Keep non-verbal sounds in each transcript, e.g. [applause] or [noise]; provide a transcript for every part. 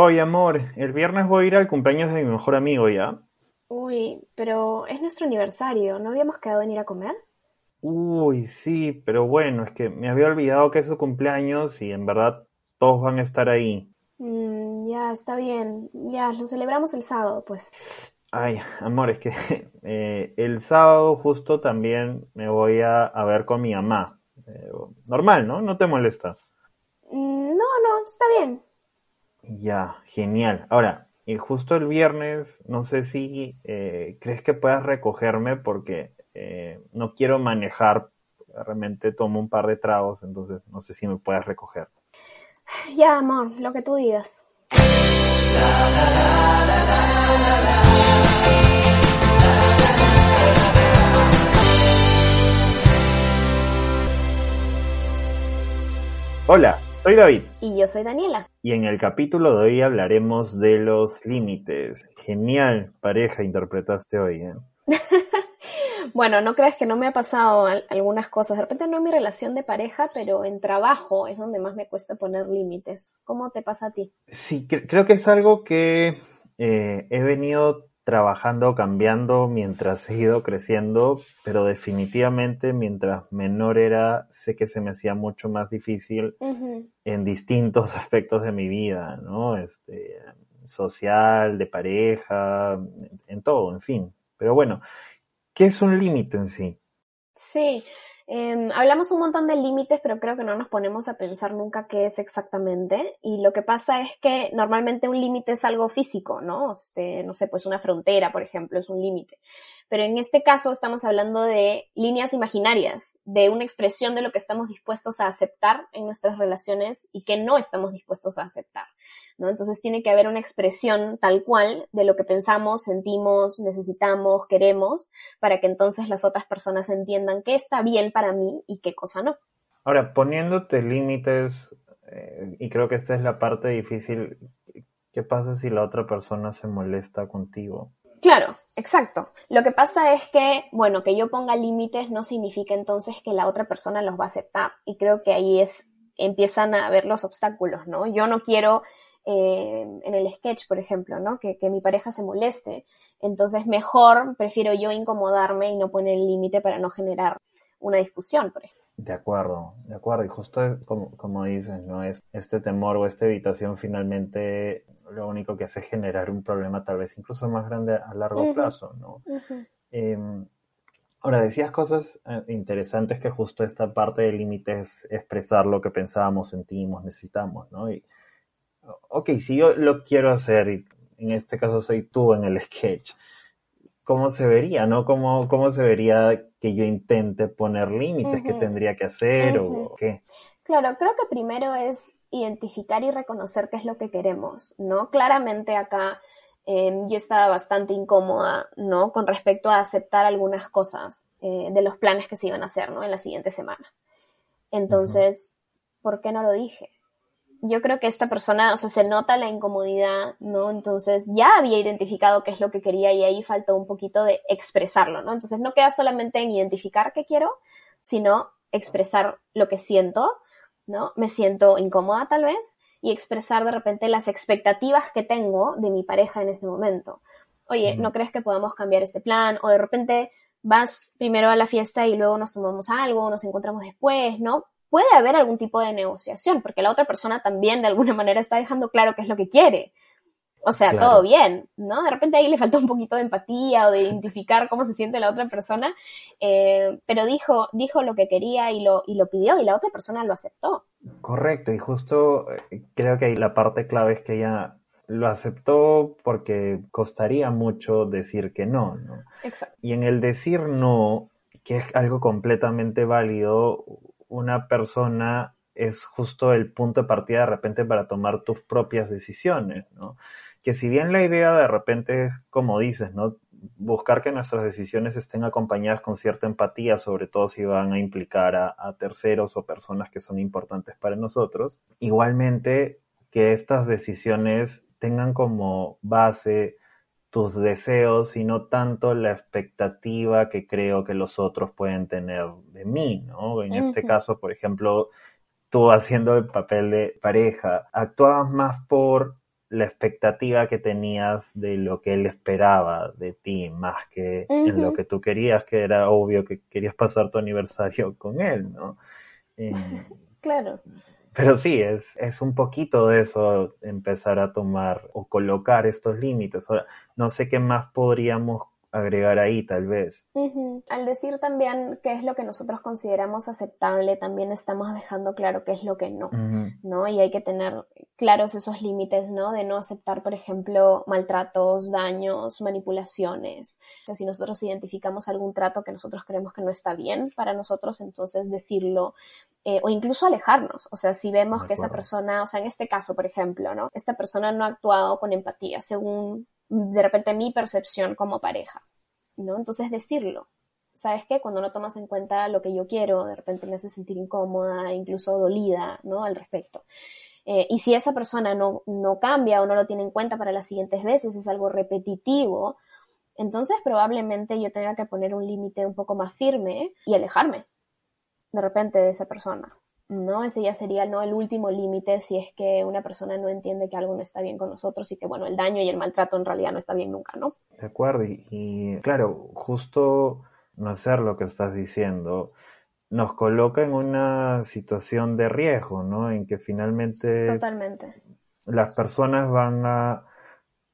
Oye, amor, el viernes voy a ir al cumpleaños de mi mejor amigo, ¿ya? Uy, pero es nuestro aniversario, ¿no habíamos quedado en ir a comer? Uy, sí, pero bueno, es que me había olvidado que es su cumpleaños y en verdad todos van a estar ahí. Mm, ya, está bien. Ya, lo celebramos el sábado, pues. Ay, amor, es que [laughs] eh, el sábado justo también me voy a, a ver con mi mamá. Eh, normal, ¿no? No te molesta. Mm, no, no, está bien. Ya, genial. Ahora, y justo el viernes, no sé si eh, crees que puedas recogerme porque eh, no quiero manejar. Realmente tomo un par de tragos, entonces no sé si me puedes recoger. Ya, amor, lo que tú digas. Hola, soy David. Y yo soy Daniela. Y en el capítulo de hoy hablaremos de los límites. Genial pareja interpretaste hoy, ¿eh? [laughs] bueno, no creas que no me ha pasado algunas cosas. De repente no en mi relación de pareja, pero en trabajo es donde más me cuesta poner límites. ¿Cómo te pasa a ti? Sí, creo que es algo que eh, he venido trabajando, cambiando mientras he ido creciendo, pero definitivamente mientras menor era, sé que se me hacía mucho más difícil en distintos [laughs] aspectos de mi vida, ¿no? Este, social, de pareja, en todo, en fin. Pero bueno, ¿qué es un límite en sí? Sí, Em, hablamos un montón de límites, pero creo que no nos ponemos a pensar nunca qué es exactamente. Y lo que pasa es que normalmente un límite es algo físico, ¿no? Este, no sé, pues una frontera, por ejemplo, es un límite. Pero en este caso estamos hablando de líneas imaginarias, de una expresión de lo que estamos dispuestos a aceptar en nuestras relaciones y que no estamos dispuestos a aceptar. ¿No? Entonces tiene que haber una expresión tal cual de lo que pensamos, sentimos, necesitamos, queremos, para que entonces las otras personas entiendan qué está bien para mí y qué cosa no. Ahora, poniéndote límites, eh, y creo que esta es la parte difícil, ¿qué pasa si la otra persona se molesta contigo? Claro, exacto. Lo que pasa es que, bueno, que yo ponga límites no significa entonces que la otra persona los va a aceptar. Y creo que ahí es, empiezan a haber los obstáculos, ¿no? Yo no quiero eh, en el sketch, por ejemplo, ¿no? Que, mi pareja se moleste. Entonces, mejor prefiero yo incomodarme y no poner el límite para no generar una discusión, por ejemplo. De acuerdo, de acuerdo. Y justo como, como dices, ¿no? Es este temor o esta evitación finalmente lo único que hace es generar un problema tal vez incluso más grande a largo plazo, ¿no? Em, ahora, decías cosas eh, interesantes que justo esta parte del límite es expresar lo que pensábamos, sentimos, necesitamos, ¿no? Y, ok, si yo lo quiero hacer, y en este caso soy tú en el sketch, ¿cómo se vería, no? ¿Cómo, cómo se vería que yo intente poner límites? ¿Qué tendría que hacer o qué? Claro, creo que primero es identificar y reconocer qué es lo que queremos, ¿no? Claramente acá em, yo estaba bastante incómoda, ¿no? Con respecto a aceptar algunas cosas eh, de los planes que se iban a hacer, ¿no? En la siguiente semana. Entonces, ¿por qué no lo dije? Yo creo que esta persona, o sea, se nota la incomodidad, ¿no? Entonces ya había identificado qué es lo que quería y ahí faltó un poquito de expresarlo, ¿no? Entonces no queda solamente en identificar qué quiero, sino expresar lo que siento, ¿no? Me siento incómoda tal vez y expresar de repente las expectativas que tengo de mi pareja en este momento. Oye, ¿no crees que podamos cambiar este plan? O de repente vas primero a la fiesta y luego nos tomamos algo, nos encontramos después, ¿no? Puede haber algún tipo de negociación, porque la otra persona también de alguna manera está dejando claro qué es lo que quiere. O sea, todo bien, ¿no? De repente ahí le faltó un poquito de empatía o de identificar cómo se siente la otra persona, eh, pero dijo, dijo lo que quería y lo, y lo pidió y la otra persona lo aceptó. Correcto, y justo eh, creo que ahí la parte clave es que ella lo aceptó porque costaría mucho decir que no, ¿no? Exacto. Y en el decir no, que es algo completamente válido, una persona es justo el punto de partida de repente para tomar tus propias decisiones, ¿no? Que si bien la idea de repente es, como dices, ¿no? Buscar que nuestras decisiones estén acompañadas con cierta empatía, sobre todo si van a implicar a, a terceros o personas que son importantes para nosotros. Igualmente, que estas decisiones tengan como base tus deseos, sino tanto la expectativa que creo que los otros pueden tener de mí, ¿no? En este caso, por ejemplo, tú haciendo el papel de pareja, actuabas más por la expectativa que tenías de lo que él esperaba de ti, más que en lo que tú querías, que era obvio que querías pasar tu aniversario con él, ¿no? Eh, [laughs] claro. Pero sí, es, es un poquito de eso empezar a tomar o colocar estos límites. Ahora, no sé qué más podríamos agregar ahí, tal vez. Al decir también qué es lo que nosotros consideramos aceptable, también estamos dejando claro qué es lo que no, ¿no? Y hay que tener claros esos límites, ¿no? De no aceptar, por ejemplo, maltratos, daños, manipulaciones. O sea, si nosotros identificamos algún trato que nosotros creemos que no está bien para nosotros, entonces decirlo eh, o incluso alejarnos. O sea, si vemos que esa persona, o sea, en este caso, por ejemplo, ¿no? Esta persona no ha actuado con empatía según de repente mi percepción como pareja, ¿no? Entonces decirlo. ¿Sabes qué? Cuando no tomas en cuenta lo que yo quiero, de repente me hace sentir incómoda, incluso dolida, ¿no? Al respecto. Eh, y si esa persona no, no cambia o no lo tiene en cuenta para las siguientes veces, es algo repetitivo, entonces probablemente yo tenga que poner un límite un poco más firme y alejarme de repente de esa persona. ¿no? Ese ya sería no el último límite si es que una persona no entiende que algo no está bien con nosotros y que, bueno, el daño y el maltrato en realidad no está bien nunca, ¿no? De acuerdo, y, claro, justo no hacer lo que estás diciendo nos coloca en una situación de riesgo, ¿no? En que finalmente Totalmente. las personas van a,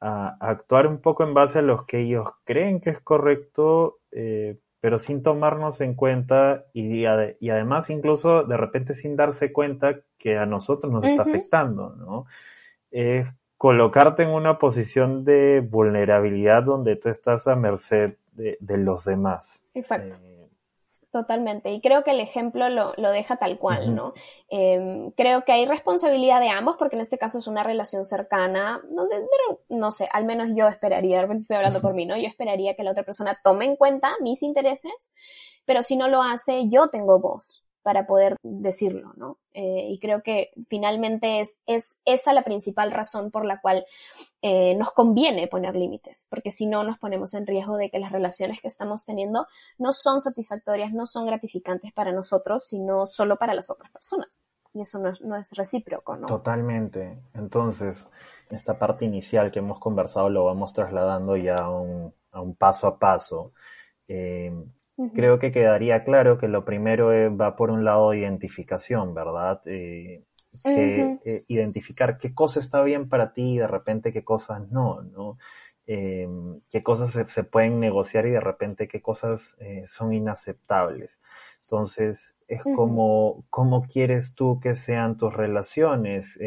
a, actuar un poco en base a lo que ellos creen que es correcto, eh, pero sin tomarnos en cuenta y, y, además incluso de repente sin darse cuenta que a nosotros nos está afectando, ¿no? Es colocarte en una posición de vulnerabilidad donde tú estás a merced de, los demás. Exacto. Eh, Totalmente. Y creo que el ejemplo lo, deja tal cual, ¿no? Em, creo que hay responsabilidad de ambos, porque en este caso es una relación cercana, donde, pero no sé, al menos yo esperaría, de repente estoy hablando por mí, ¿no? Yo esperaría que la otra persona tome en cuenta mis intereses, pero si no lo hace, yo tengo voz para poder decirlo, ¿no? Eh, y creo que finalmente es, es esa la principal razón por la cual eh, nos conviene poner límites, porque si no nos ponemos en riesgo de que las relaciones que estamos teniendo no son satisfactorias, no son gratificantes para nosotros, sino solo para las otras personas. Y eso no es, recíproco, ¿no? Totalmente. Entonces, esta parte inicial que hemos conversado lo vamos trasladando ya a un, a un paso a paso. Eh, Creo que quedaría claro que lo primero va por un lado identificación, ¿verdad? Eh, que, eh, identificar qué cosa está bien para ti y de repente qué cosas no, ¿no? Eh, qué cosas se, pueden negociar y de repente qué cosas son inaceptables. Entonces, es como, ¿cómo quieres tú que sean tus relaciones?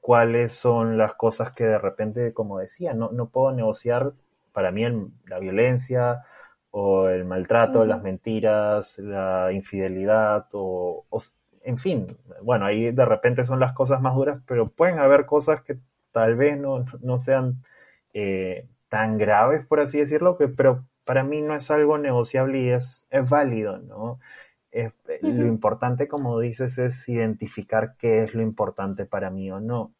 ¿Cuáles son las cosas que de repente, como decía, no, no puedo negociar para mí la violencia, o el maltrato, las mentiras, la infidelidad, o, en fin, bueno, ahí de repente son las cosas más duras, pero pueden haber cosas que tal vez no, no sean eh, tan graves, por así decirlo, que, pero para mí no es algo negociable y es, es válido, ¿no? Lo importante, como dices, es identificar qué es lo importante para mí o no.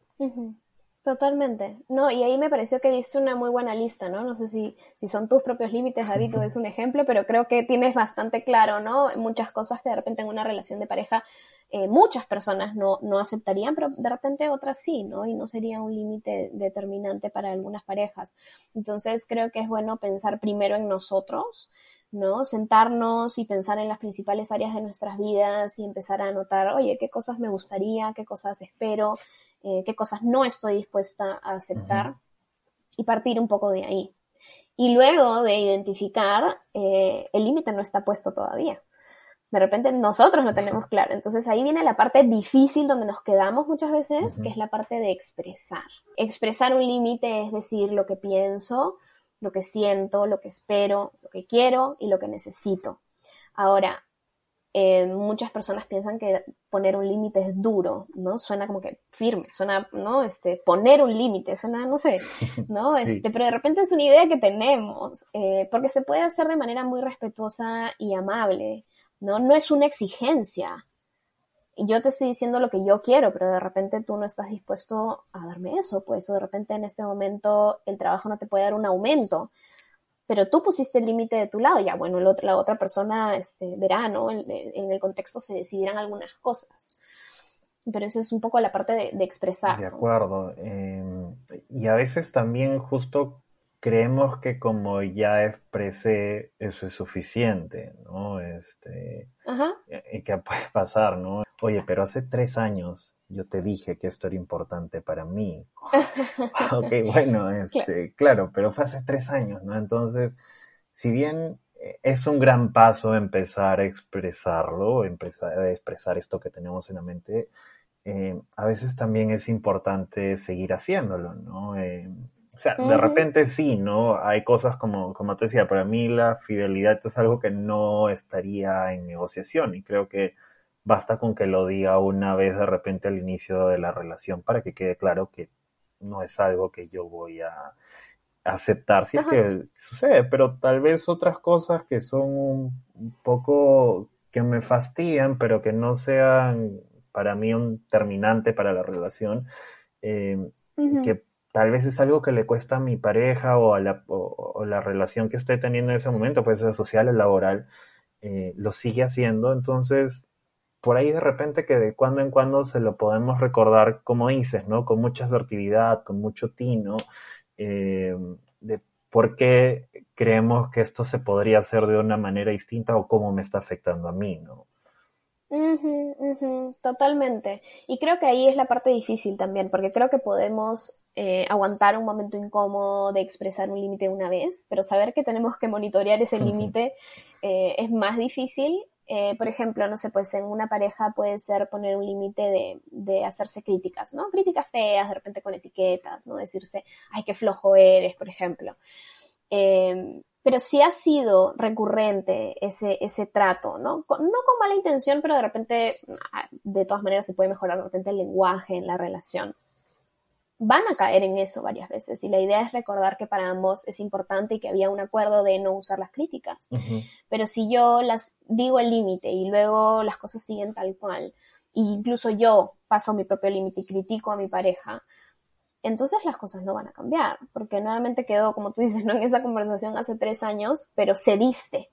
Totalmente. No, y ahí me pareció que diste una muy buena lista, ¿no? No sé si, si son tus propios límites, David, o es un ejemplo, pero creo que tienes bastante claro, ¿no? Muchas cosas que de repente en una relación de pareja eh, muchas personas no, no aceptarían, pero de repente otras sí, ¿no? Y no sería un límite determinante para algunas parejas. Entonces creo que es bueno pensar primero en nosotros, ¿no? Sentarnos y pensar en las principales áreas de nuestras vidas y empezar a anotar, oye, qué cosas me gustaría, qué cosas espero, eh, qué cosas no estoy dispuesta a aceptar y partir un poco de ahí. Y luego de identificar, eh, el límite no está puesto todavía. De repente nosotros lo tenemos claro. Entonces ahí viene la parte difícil donde nos quedamos muchas veces, que es la parte de expresar. Expresar un límite es decir lo que pienso, lo que siento, lo que espero, lo que quiero y lo que necesito. Ahora, eh, muchas personas piensan que poner un límite es duro, ¿no? Suena como que firme, suena, ¿no? Este, poner un límite, suena, no sé, [laughs] ¿no? Este, pero de repente es una idea que tenemos, eh, porque se puede hacer de manera muy respetuosa y amable, ¿no? No es una exigencia. Yo te estoy diciendo lo que yo quiero, pero de repente tú no estás dispuesto a darme eso, pues, o de repente en este momento el trabajo no te puede dar un aumento pero tú pusiste el límite de tu lado, ya bueno, la otra persona este, verá, ¿no? En, el contexto se decidirán algunas cosas. Pero eso es un poco la parte de, expresar. De acuerdo. Em, y a veces también justo creemos que como ya expresé, eso es suficiente, ¿no? Este, Ajá. Y que puede pasar, ¿no? Oye, pero hace tres años yo te dije que esto era importante para mí. [laughs] [laughs] ok, bueno, este, claro. pero fue hace tres años, ¿no? Entonces, si bien eh, es un gran paso empezar a expresarlo, empezar a expresar esto que tenemos en la mente, eh, a veces también es importante seguir haciéndolo, ¿no? Eh, o sea, de repente sí, ¿no? Hay cosas como, como te decía, para mí la fidelidad es algo que no estaría en negociación y creo que basta con que lo diga una vez de repente al inicio de la relación para que quede claro que no es algo que yo voy a aceptar si es que sucede, pero tal vez otras cosas que son un, poco que me fastidian, pero que no sean para mí un terminante para la relación, eh, que tal vez es algo que le cuesta a mi pareja o a la, o, la relación que estoy teniendo en ese momento, puede ser social o laboral, eh, lo sigue haciendo, entonces por ahí de repente que de cuando en cuando se lo podemos recordar, como dices, ¿no? Con mucha asertividad, con mucho tino, eh, de por qué creemos que esto se podría hacer de una manera distinta o cómo me está afectando a mí, ¿no? totalmente. Y creo que ahí es la parte difícil también, porque creo que podemos eh, aguantar un momento incómodo de expresar un límite una vez, pero saber que tenemos que monitorear ese límite eh, es más difícil eh, por ejemplo, no sé, pues en una pareja puede ser poner un límite de, hacerse críticas, ¿no? Críticas feas, de repente con etiquetas, ¿no? Decirse, ay, qué flojo eres, por ejemplo. Em, pero si ha sido recurrente ese, ese trato, ¿no? no con mala intención, pero de repente, ah, de todas maneras, se puede mejorar de repente el lenguaje en la relación van a caer en eso varias veces y la idea es recordar que para ambos es importante y que había un acuerdo de no usar las críticas. Pero si yo las digo el límite y luego las cosas siguen tal cual, e incluso yo paso mi propio límite y critico a mi pareja, entonces las cosas no van a cambiar, porque nuevamente quedó, como tú dices, ¿no? en esa conversación hace tres años, pero cediste.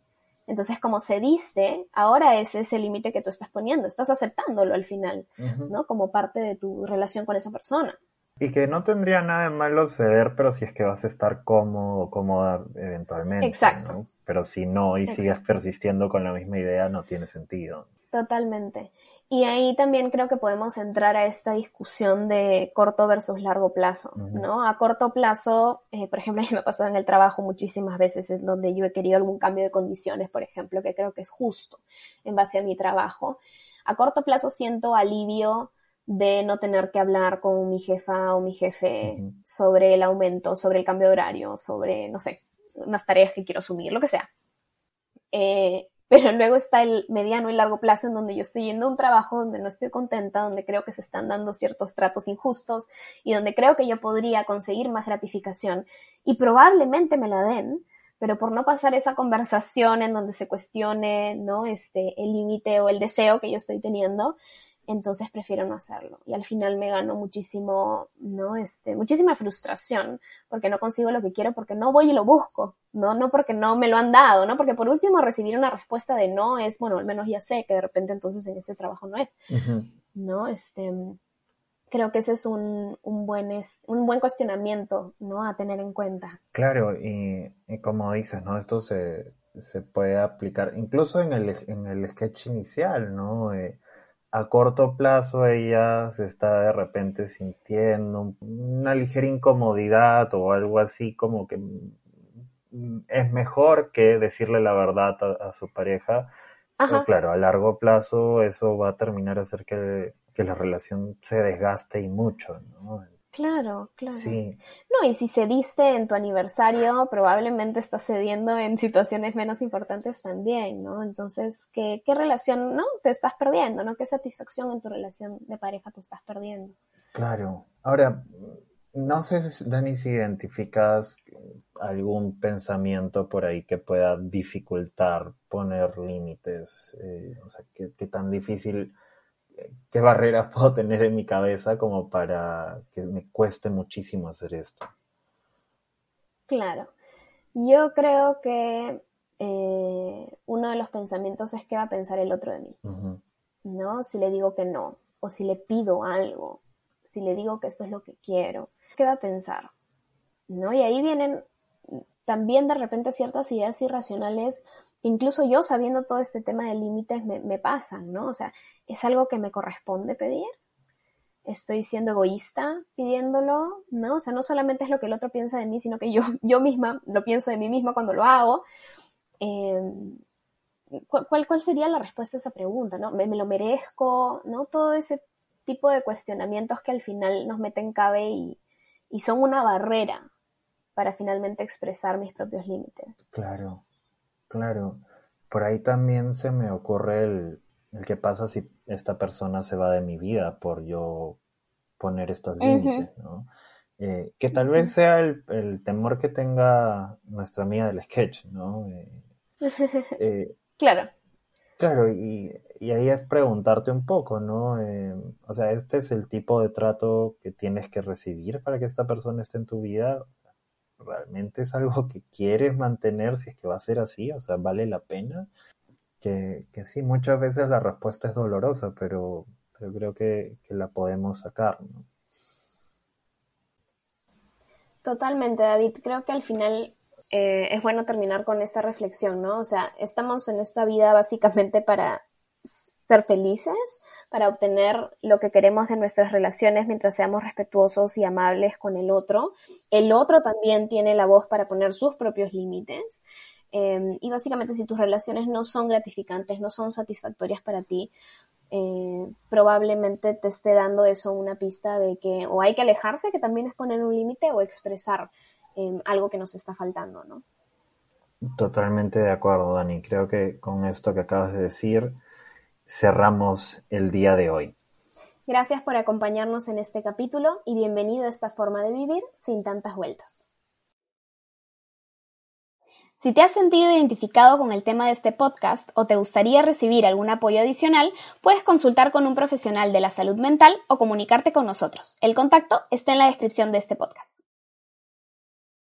Entonces, como cediste, ahora es ese límite que tú estás poniendo, estás aceptándolo al final, ¿no? Como parte de tu relación con esa persona. Y que no tendría nada de malo ceder, pero si es que vas a estar cómodo o cómoda eventualmente. Exacto. Pero si no y sigues persistiendo con la misma idea, no tiene sentido. Totalmente. Y ahí también creo que podemos entrar a esta discusión de corto versus largo plazo, ¿no? A corto plazo, eh, por ejemplo, [laughs] a mí me ha pasado en el trabajo muchísimas veces en donde yo he querido algún cambio de condiciones, por ejemplo, que creo que es justo en base a mi trabajo. A corto plazo siento alivio de no tener que hablar con mi jefa o mi jefe sobre el aumento, sobre el cambio de horario, sobre, no sé, unas tareas que quiero asumir, lo que sea. Eh, [laughs] pero luego está el mediano y largo plazo en donde yo estoy yendo a un trabajo donde no estoy contenta, donde creo que se están dando ciertos tratos injustos y donde creo que yo podría conseguir más gratificación y probablemente me la den, pero por no pasar esa conversación en donde se cuestione, ¿no? Este, el límite o el deseo que yo estoy teniendo, entonces prefiero no hacerlo. Y al final me gano muchísimo, ¿no? Este, muchísima frustración porque no consigo lo que quiero, porque no voy y lo busco, ¿no? No porque no me lo han dado, ¿no? Porque por último recibir una respuesta de no es, bueno, al menos ya sé que de repente entonces en ese trabajo no es, ¿no? Este, creo que ese es un, un, buen, es, un buen cuestionamiento, ¿no? A tener en cuenta. Claro, y, como dices, ¿no? Esto se, se puede aplicar incluso en el, en el sketch inicial, ¿no? Eh, a corto plazo ella se está de repente sintiendo una ligera incomodidad o algo así como que es mejor que decirle la verdad a, su pareja. Pero claro, a largo plazo eso va a terminar a hacer que, que la relación se desgaste y mucho, ¿no? Claro, claro. Sí. No, y si cediste en tu aniversario, probablemente estás cediendo en situaciones menos importantes también, ¿no? Entonces, ¿qué, qué relación, no? Te estás perdiendo, ¿no? ¿Qué satisfacción en tu relación de pareja te estás perdiendo? Claro. Ahora, no sé, Dani, si identificas algún pensamiento por ahí que pueda dificultar poner límites, eh, o sea, qué tan difícil qué barreras [laughs] puedo tener en mi cabeza como para que me cueste muchísimo hacer esto. Claro. Yo creo que eh, uno de los pensamientos es qué va a pensar el otro de mí. ¿No? Si le digo que no. o si le pido algo, si le digo que esto es lo que quiero, queda pensar, ¿no? Y ahí vienen también de repente ciertas ideas irracionales, incluso yo sabiendo todo este tema de límites me, pasan, ¿no? O sea, ¿es algo que me corresponde pedir? estoy siendo egoísta pidiéndolo, ¿no? O sea, no solamente es lo que el otro piensa de mí, sino que yo, yo misma lo pienso de mí misma cuando lo hago. Em, ¿cuál, ¿cuál, sería la respuesta a esa pregunta, no? ¿Me, lo merezco? ¿No? Todo ese tipo de cuestionamientos que al final nos meten cabe y son una barrera para finalmente expresar mis propios límites. Claro, claro. Por ahí también se me ocurre el, el que pasa si esta persona se va de mi vida por yo poner estos límites, ¿no? Eh, que tal vez sea el, temor que tenga nuestra amiga del sketch, ¿no? Eh, [laughs] eh, claro. Claro, y, ahí es preguntarte un poco, ¿no? o sea, este es el tipo de trato que tienes que recibir para que esta persona esté en tu vida. ¿Realmente es algo que quieres mantener si es que va a ser así? O sea, ¿vale la pena? que, sí, muchas veces la respuesta es dolorosa, pero, pero creo que, la podemos sacar. Totalmente, David. Creo que al final eh, es bueno terminar con esta reflexión, ¿no? O sea, estamos en esta vida básicamente para ser felices, para obtener lo que queremos de nuestras relaciones mientras seamos respetuosos y amables con el otro. El otro también tiene la voz para poner sus propios límites. Em, y básicamente si tus relaciones no son gratificantes, no son satisfactorias para ti, eh, probablemente te esté dando eso una pista de que o hay que alejarse, que también es poner un límite, o expresar em, algo que nos está faltando, ¿no? Totalmente de acuerdo, Dani. Creo que con esto que acabas de decir, cerramos el día de hoy. Gracias por acompañarnos en este capítulo y bienvenido a esta forma de vivir sin tantas vueltas. Si te has sentido identificado con el tema de este podcast o te gustaría recibir algún apoyo adicional, puedes consultar con un profesional de la salud mental o comunicarte con nosotros. El contacto está en la descripción de este podcast.